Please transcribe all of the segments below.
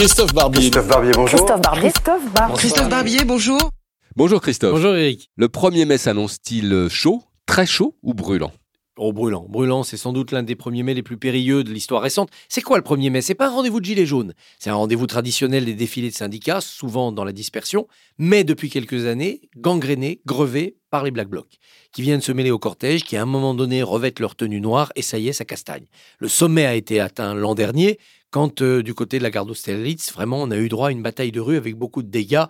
Christophe Barbier. Christophe Barbier, bonjour. Christophe Barbier. Christophe Barbier. Christophe Barbier, bonjour. Bonjour Christophe. Bonjour Eric. Le 1er mai s'annonce-t-il chaud, très chaud ou brûlant? Oh, brûlant. Brûlant, c'est sans doute l'un des premiers mai les plus périlleux de l'histoire récente. C'est quoi le 1er mai? C'est pas un rendez-vous de gilets jaunes. C'est un rendez-vous traditionnel des défilés de syndicats, souvent dans la dispersion, mais depuis quelques années, gangréné, grevé par les Black Blocs, qui viennent se mêler au cortège, qui à un moment donné revêtent leur tenue noire, et ça y est, ça castagne. Le sommet a été atteint l'an dernier, quand euh, du côté de la garde d'Austerlitz, vraiment, on a eu droit à une bataille de rue avec beaucoup de dégâts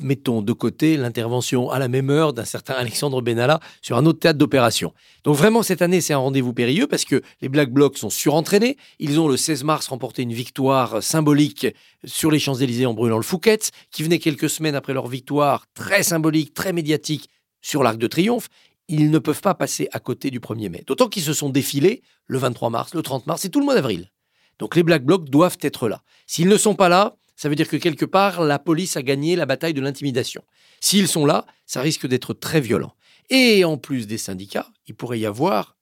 mettons de côté l'intervention à la même heure d'un certain Alexandre Benalla sur un autre théâtre d'opération. Donc vraiment, cette année, c'est un rendez-vous périlleux parce que les Black Blocs sont surentraînés. Ils ont le 16 mars remporté une victoire symbolique sur les Champs-Élysées en brûlant le Fouquet, qui venait quelques semaines après leur victoire très symbolique, très médiatique sur l'Arc de Triomphe. Ils ne peuvent pas passer à côté du 1er mai. D'autant qu'ils se sont défilés le 23 mars, le 30 mars et tout le mois d'avril. Donc les Black Blocs doivent être là. S'ils ne sont pas là, ça veut dire que quelque part, la police a gagné la bataille de l'intimidation. S'ils sont là, ça risque d'être très violent. Et en plus des syndicats, il pourrait y avoir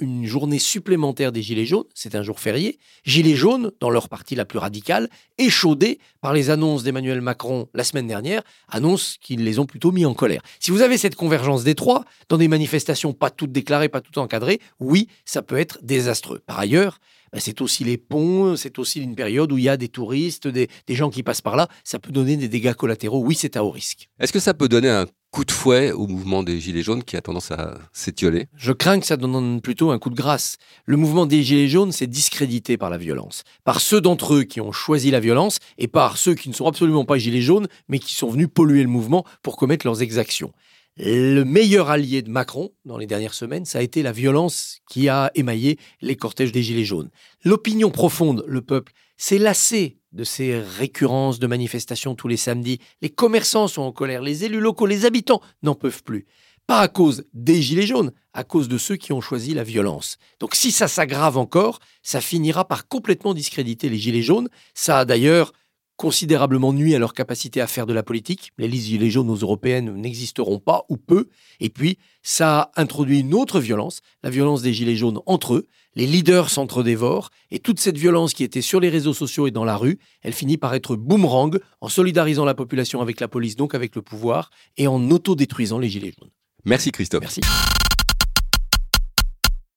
une journée supplémentaire des Gilets jaunes, c'est un jour férié, Gilets jaunes, dans leur partie la plus radicale, échaudés par les annonces d'Emmanuel Macron la semaine dernière, annonces qui les ont plutôt mis en colère. Si vous avez cette convergence des trois, dans des manifestations pas toutes déclarées, pas toutes encadrées, oui, ça peut être désastreux. Par ailleurs, bah, c'est aussi les ponts, c'est aussi une période où il y a des touristes, des, gens qui passent par là. Ça peut donner des dégâts collatéraux. Oui, c'est à haut risque. Est-ce que ça peut donner un coup de fouet au mouvement des Gilets jaunes qui a tendance à s'étioler Je crains que ça donne plutôt un coup de grâce. Le mouvement des Gilets jaunes, c'est discrédité par la violence. Par ceux d'entre eux qui ont choisi la violence et par ceux qui ne sont absolument pas Gilets jaunes, mais qui sont venus polluer le mouvement pour commettre leurs exactions. Le meilleur allié de Macron dans les dernières semaines, ça a été la violence qui a émaillé les cortèges des Gilets jaunes. L'opinion profonde, le peuple, s'est lassé de ces récurrences de manifestations tous les samedis. Les commerçants sont en colère, les élus locaux, les habitants n'en peuvent plus. Pas à cause des Gilets jaunes, à cause de ceux qui ont choisi la violence. Donc si ça s'aggrave encore, ça finira par complètement discréditer les Gilets jaunes. Ça d'ailleurs considérablement nuit à leur capacité à faire de la politique. Les listes gilets jaunes aux européennes n'existeront pas ou peu. Et puis, ça a introduit une autre violence, la violence des gilets jaunes entre eux. Les leaders s'entre-dévorent et toute cette violence qui était sur les réseaux sociaux et dans la rue, elle finit par être boomerang en solidarisant la population avec la police, donc avec le pouvoir, et en autodétruisant les gilets jaunes. Merci Christophe. Merci.